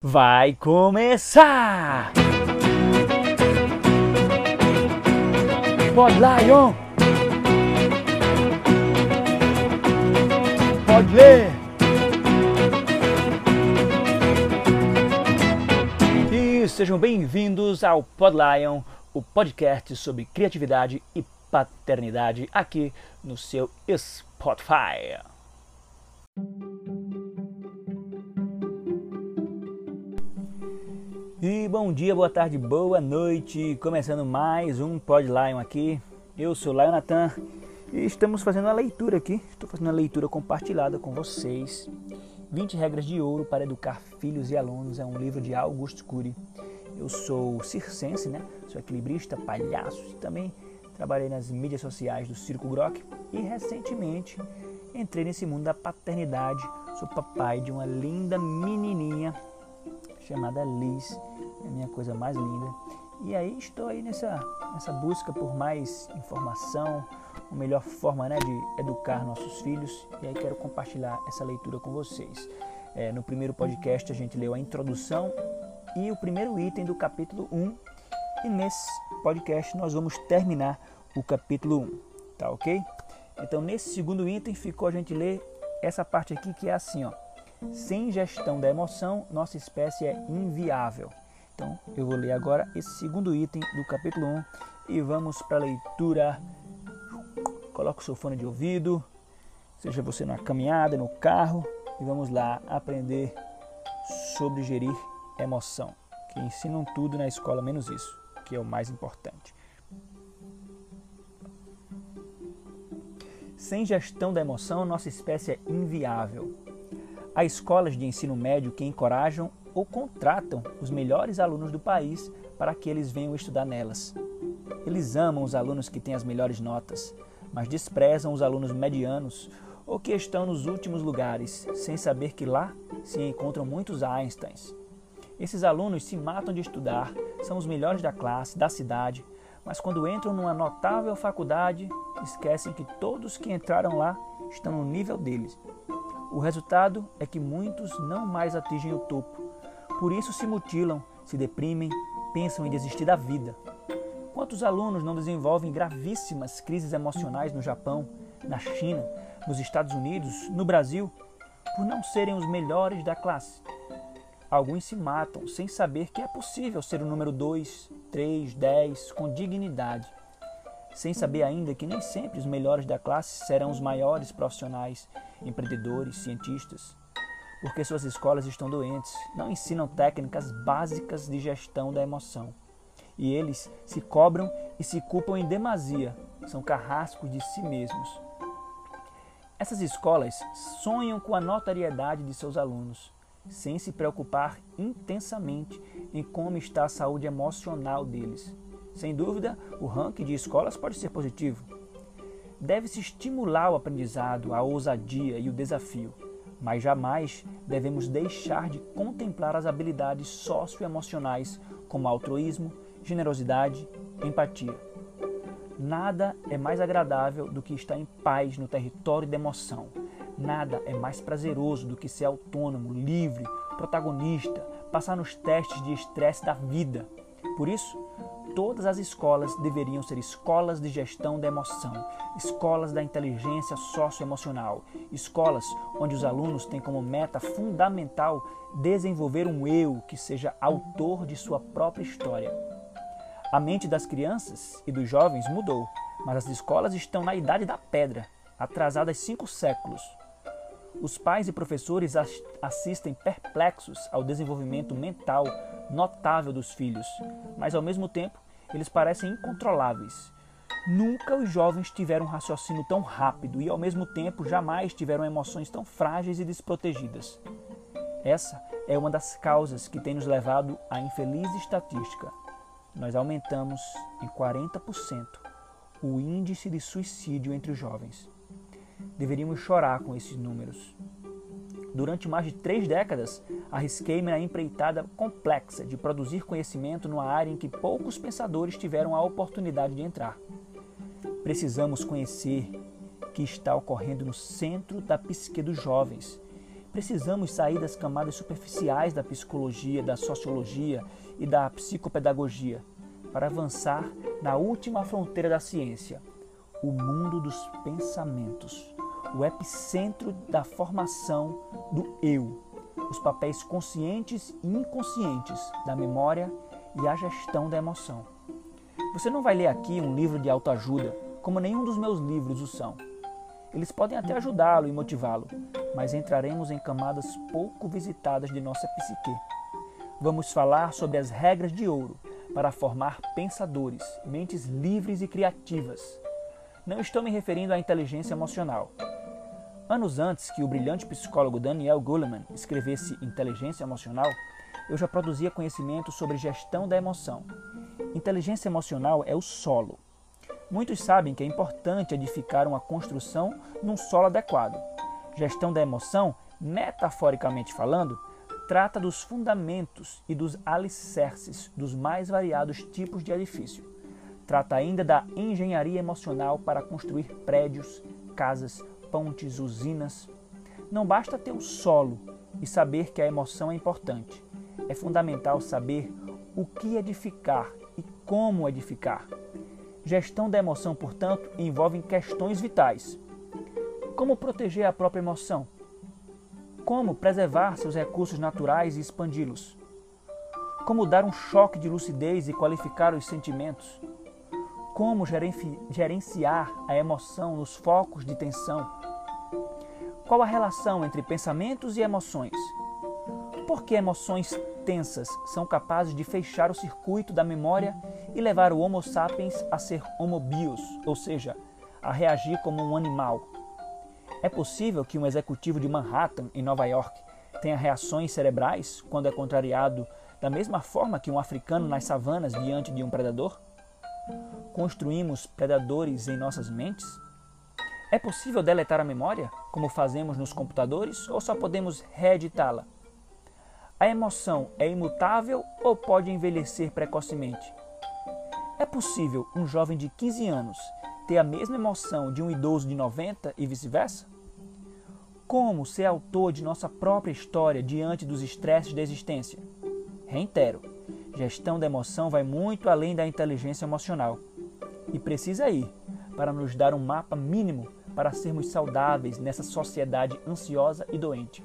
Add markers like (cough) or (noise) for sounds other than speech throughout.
Vai começar! Pod Lion! Pode ler! E sejam bem-vindos ao Pod Lion, o podcast sobre criatividade e paternidade aqui no seu Spotify. E bom dia, boa tarde, boa noite. Começando mais um Pod Lion aqui. Eu sou Lion Natan e estamos fazendo uma leitura aqui. Estou fazendo uma leitura compartilhada com vocês. 20 regras de ouro para educar filhos e alunos é um livro de Augusto Cury. Eu sou circense, né? Sou equilibrista, palhaço e também trabalhei nas mídias sociais do Circo Grok e recentemente entrei nesse mundo da paternidade. Sou papai de uma linda menininha chamada Liz, é a minha coisa mais linda. E aí estou aí nessa, nessa busca por mais informação, uma melhor forma né, de educar nossos filhos. E aí quero compartilhar essa leitura com vocês. É, no primeiro podcast a gente leu a introdução e o primeiro item do capítulo 1. E nesse podcast nós vamos terminar o capítulo 1, tá ok? Então nesse segundo item ficou a gente ler essa parte aqui que é assim, ó. Sem gestão da emoção, nossa espécie é inviável. Então, eu vou ler agora esse segundo item do capítulo 1 e vamos para a leitura. Coloque o seu fone de ouvido, seja você na caminhada, no carro, e vamos lá aprender sobre gerir emoção, que ensinam tudo na escola, menos isso, que é o mais importante. Sem gestão da emoção, nossa espécie é inviável. Há escolas de ensino médio que encorajam ou contratam os melhores alunos do país para que eles venham estudar nelas. Eles amam os alunos que têm as melhores notas, mas desprezam os alunos medianos ou que estão nos últimos lugares, sem saber que lá se encontram muitos Einsteins. Esses alunos se matam de estudar, são os melhores da classe, da cidade, mas quando entram numa notável faculdade, esquecem que todos que entraram lá estão no nível deles o resultado é que muitos não mais atingem o topo. Por isso se mutilam, se deprimem, pensam em desistir da vida. Quantos alunos não desenvolvem gravíssimas crises emocionais no Japão, na China, nos Estados Unidos, no Brasil, por não serem os melhores da classe? Alguns se matam sem saber que é possível ser o número 2, 3, 10 com dignidade sem saber ainda que nem sempre os melhores da classe serão os maiores profissionais, empreendedores, cientistas, porque suas escolas estão doentes, não ensinam técnicas básicas de gestão da emoção. E eles se cobram e se culpam em demasia, são carrascos de si mesmos. Essas escolas sonham com a notariedade de seus alunos, sem se preocupar intensamente em como está a saúde emocional deles. Sem dúvida, o ranking de escolas pode ser positivo. Deve-se estimular o aprendizado, a ousadia e o desafio, mas jamais devemos deixar de contemplar as habilidades socioemocionais como altruísmo, generosidade, empatia. Nada é mais agradável do que estar em paz no território da emoção. Nada é mais prazeroso do que ser autônomo, livre, protagonista, passar nos testes de estresse da vida. Por isso, todas as escolas deveriam ser escolas de gestão da emoção, escolas da inteligência socioemocional, escolas onde os alunos têm como meta fundamental desenvolver um eu que seja autor de sua própria história. A mente das crianças e dos jovens mudou, mas as escolas estão na idade da pedra, atrasadas cinco séculos. Os pais e professores assistem perplexos ao desenvolvimento mental notável dos filhos, mas ao mesmo tempo eles parecem incontroláveis. Nunca os jovens tiveram um raciocínio tão rápido e, ao mesmo tempo, jamais tiveram emoções tão frágeis e desprotegidas. Essa é uma das causas que tem nos levado à infeliz estatística. Nós aumentamos em 40% o índice de suicídio entre os jovens. Deveríamos chorar com esses números. Durante mais de três décadas, arrisquei-me na empreitada complexa de produzir conhecimento numa área em que poucos pensadores tiveram a oportunidade de entrar. Precisamos conhecer o que está ocorrendo no centro da psique dos jovens. Precisamos sair das camadas superficiais da psicologia, da sociologia e da psicopedagogia para avançar na última fronteira da ciência, o mundo dos pensamentos, o epicentro da formação do eu, os papéis conscientes e inconscientes da memória e a gestão da emoção. Você não vai ler aqui um livro de autoajuda, como nenhum dos meus livros o são. Eles podem até ajudá-lo e motivá-lo, mas entraremos em camadas pouco visitadas de nossa psique. Vamos falar sobre as regras de ouro para formar pensadores, mentes livres e criativas. Não estou me referindo à inteligência emocional. Anos antes que o brilhante psicólogo Daniel Goleman escrevesse Inteligência Emocional, eu já produzia conhecimento sobre gestão da emoção. Inteligência emocional é o solo. Muitos sabem que é importante edificar uma construção num solo adequado. Gestão da emoção, metaforicamente falando, trata dos fundamentos e dos alicerces dos mais variados tipos de edifício. Trata ainda da engenharia emocional para construir prédios, casas, pontes, usinas. Não basta ter o solo e saber que a emoção é importante. É fundamental saber o que edificar e como edificar. Gestão da emoção, portanto, envolve questões vitais. Como proteger a própria emoção? Como preservar seus recursos naturais e expandi-los? Como dar um choque de lucidez e qualificar os sentimentos? Como gerenciar a emoção nos focos de tensão? Qual a relação entre pensamentos e emoções? Por que emoções tensas são capazes de fechar o circuito da memória e levar o Homo sapiens a ser Homo bios, ou seja, a reagir como um animal? É possível que um executivo de Manhattan, em Nova York, tenha reações cerebrais quando é contrariado da mesma forma que um africano nas savanas diante de um predador? Construímos predadores em nossas mentes? É possível deletar a memória, como fazemos nos computadores, ou só podemos reeditá-la? A emoção é imutável ou pode envelhecer precocemente? É possível um jovem de 15 anos ter a mesma emoção de um idoso de 90 e vice-versa? Como ser autor de nossa própria história diante dos estresses da existência? Reitero, gestão da emoção vai muito além da inteligência emocional e precisa ir para nos dar um mapa mínimo para sermos saudáveis nessa sociedade ansiosa e doente.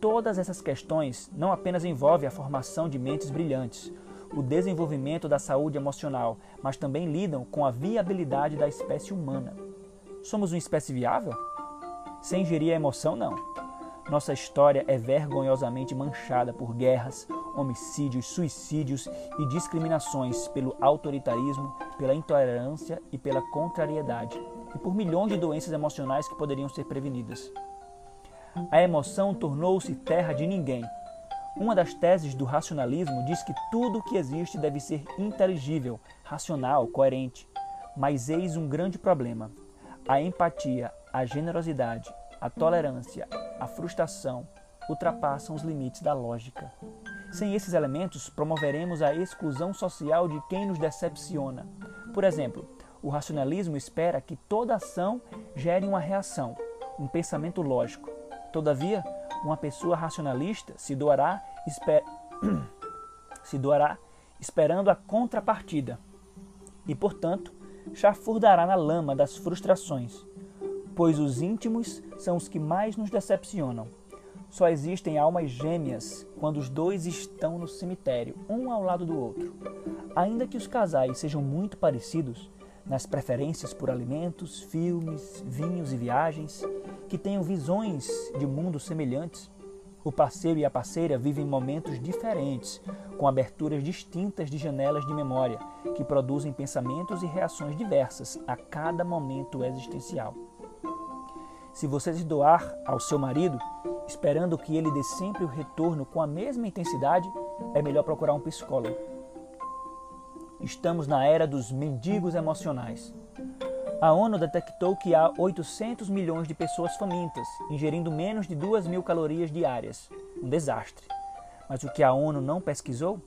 Todas essas questões não apenas envolvem a formação de mentes brilhantes, o desenvolvimento da saúde emocional, mas também lidam com a viabilidade da espécie humana. Somos uma espécie viável? Sem gerir a emoção, não. Nossa história é vergonhosamente manchada por guerras, homicídios, suicídios e discriminações pelo autoritarismo, pela intolerância e pela contrariedade, e por milhões de doenças emocionais que poderiam ser prevenidas. A emoção tornou-se terra de ninguém, uma das teses do racionalismo diz que tudo o que existe deve ser inteligível, racional, coerente. Mas eis um grande problema: a empatia, a generosidade, a tolerância, a frustração ultrapassam os limites da lógica. Sem esses elementos, promoveremos a exclusão social de quem nos decepciona. Por exemplo, o racionalismo espera que toda ação gere uma reação, um pensamento lógico. Todavia, uma pessoa racionalista se doará, esper... (coughs) se doará esperando a contrapartida e, portanto, chafurdará na lama das frustrações, pois os íntimos são os que mais nos decepcionam. Só existem almas gêmeas quando os dois estão no cemitério, um ao lado do outro. Ainda que os casais sejam muito parecidos nas preferências por alimentos, filmes, vinhos e viagens, que tenham visões de mundos semelhantes, o parceiro e a parceira vivem momentos diferentes, com aberturas distintas de janelas de memória, que produzem pensamentos e reações diversas a cada momento existencial. Se você se doar ao seu marido, esperando que ele dê sempre o retorno com a mesma intensidade, é melhor procurar um psicólogo. Estamos na era dos mendigos emocionais. A ONU detectou que há 800 milhões de pessoas famintas, ingerindo menos de 2 mil calorias diárias. Um desastre. Mas o que a ONU não pesquisou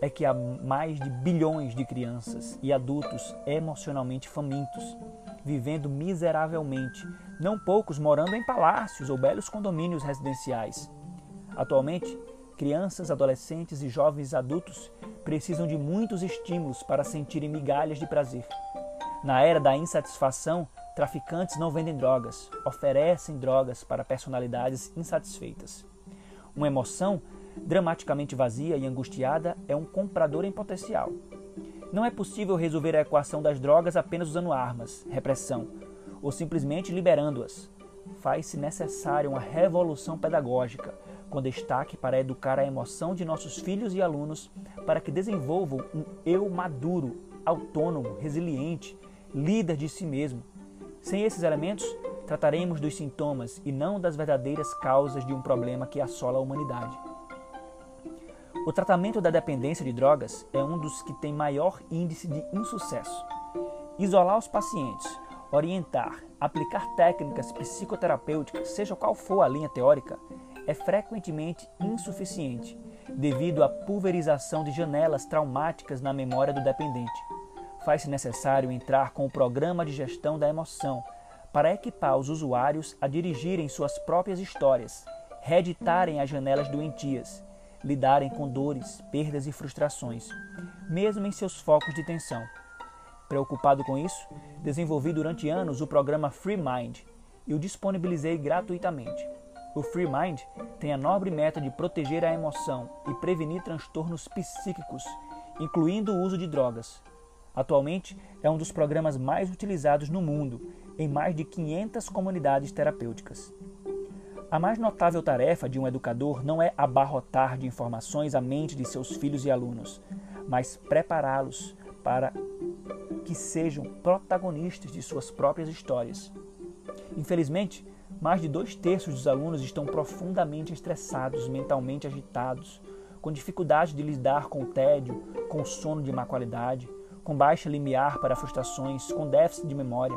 é que há mais de bilhões de crianças e adultos emocionalmente famintos, vivendo miseravelmente, não poucos morando em palácios ou belos condomínios residenciais. Atualmente, crianças, adolescentes e jovens adultos precisam de muitos estímulos para sentirem migalhas de prazer. Na era da insatisfação, traficantes não vendem drogas, oferecem drogas para personalidades insatisfeitas. Uma emoção dramaticamente vazia e angustiada é um comprador em potencial. Não é possível resolver a equação das drogas apenas usando armas, repressão, ou simplesmente liberando-as. Faz-se necessária uma revolução pedagógica, com destaque para educar a emoção de nossos filhos e alunos para que desenvolvam um eu maduro, autônomo, resiliente, líder de si mesmo. Sem esses elementos, trataremos dos sintomas e não das verdadeiras causas de um problema que assola a humanidade. O tratamento da dependência de drogas é um dos que tem maior índice de insucesso. Isolar os pacientes, orientar, aplicar técnicas psicoterapêuticas, seja qual for a linha teórica, é frequentemente insuficiente, devido à pulverização de janelas traumáticas na memória do dependente. Faz-se necessário entrar com o programa de gestão da emoção para equipar os usuários a dirigirem suas próprias histórias, reeditarem as janelas doentias, lidarem com dores, perdas e frustrações, mesmo em seus focos de tensão. Preocupado com isso, desenvolvi durante anos o programa Free Mind e o disponibilizei gratuitamente. O Free Mind tem a nobre meta de proteger a emoção e prevenir transtornos psíquicos, incluindo o uso de drogas. Atualmente, é um dos programas mais utilizados no mundo, em mais de 500 comunidades terapêuticas. A mais notável tarefa de um educador não é abarrotar de informações a mente de seus filhos e alunos, mas prepará-los para que sejam protagonistas de suas próprias histórias. Infelizmente, mais de dois terços dos alunos estão profundamente estressados, mentalmente agitados, com dificuldade de lidar com o tédio, com o sono de má qualidade, com baixa limiar para frustrações, com déficit de memória.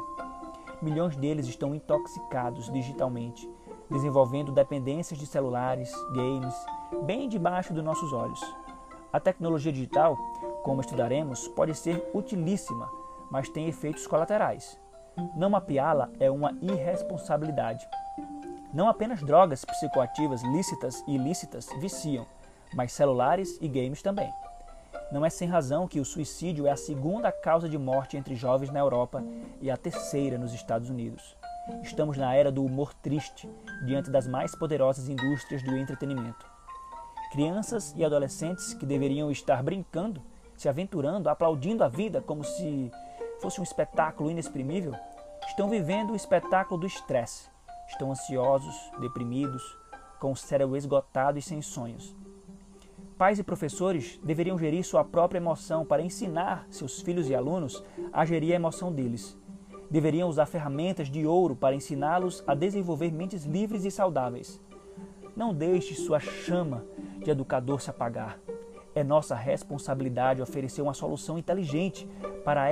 Milhões deles estão intoxicados digitalmente, desenvolvendo dependências de celulares, games, bem debaixo dos nossos olhos. A tecnologia digital, como estudaremos, pode ser utilíssima, mas tem efeitos colaterais. Não mapeá-la é uma irresponsabilidade. Não apenas drogas psicoativas lícitas e ilícitas viciam, mas celulares e games também. Não é sem razão que o suicídio é a segunda causa de morte entre jovens na Europa e a terceira nos Estados Unidos. Estamos na era do humor triste, diante das mais poderosas indústrias do entretenimento. Crianças e adolescentes que deveriam estar brincando, se aventurando, aplaudindo a vida como se fosse um espetáculo inexprimível, estão vivendo o espetáculo do estresse. Estão ansiosos, deprimidos, com o cérebro esgotado e sem sonhos. Pais e professores deveriam gerir sua própria emoção para ensinar seus filhos e alunos a gerir a emoção deles. Deveriam usar ferramentas de ouro para ensiná-los a desenvolver mentes livres e saudáveis. Não deixe sua chama de educador se apagar. É nossa responsabilidade oferecer uma solução inteligente para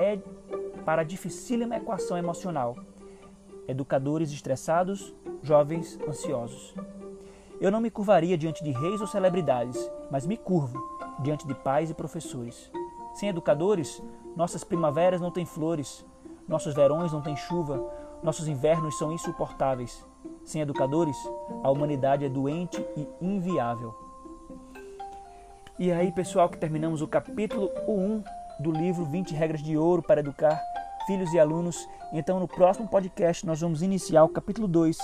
para a dificílima equação emocional. Educadores estressados, jovens ansiosos. Eu não me curvaria diante de reis ou celebridades, mas me curvo diante de pais e professores. Sem educadores, nossas primaveras não têm flores, nossos verões não têm chuva, nossos invernos são insuportáveis. Sem educadores, a humanidade é doente e inviável. E aí, pessoal, que terminamos o capítulo 1 do livro 20 Regras de Ouro para Educar filhos e alunos. Então, no próximo podcast, nós vamos iniciar o capítulo 2,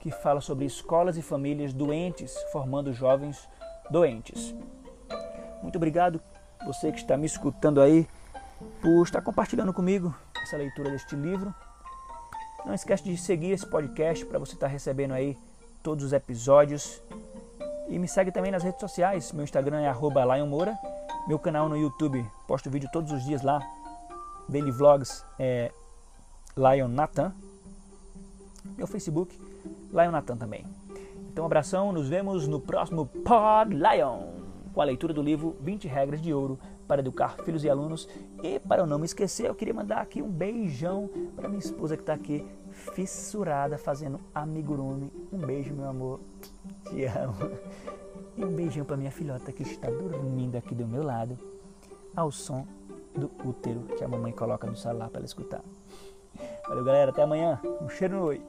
que fala sobre escolas e famílias doentes formando jovens doentes. Muito obrigado, você que está me escutando aí, por estar compartilhando comigo essa leitura deste livro. Não esquece de seguir esse podcast para você estar recebendo aí todos os episódios. E me segue também nas redes sociais. Meu Instagram é @lionmoura. Meu canal no YouTube, posto vídeo todos os dias lá Daily Vlogs é Lion Nathan. Meu Facebook, Lion Nathan também. Então, um abração, nos vemos no próximo Pod Lion, com a leitura do livro 20 Regras de Ouro para Educar Filhos e Alunos. E para eu não me esquecer, eu queria mandar aqui um beijão para minha esposa que está aqui fissurada fazendo amigurumi. Um beijo, meu amor. Te amo. E um beijão para minha filhota que está dormindo aqui do meu lado, ao som do útero que a mamãe coloca no celular para ela escutar. Valeu, galera. Até amanhã. Um cheiro no oi.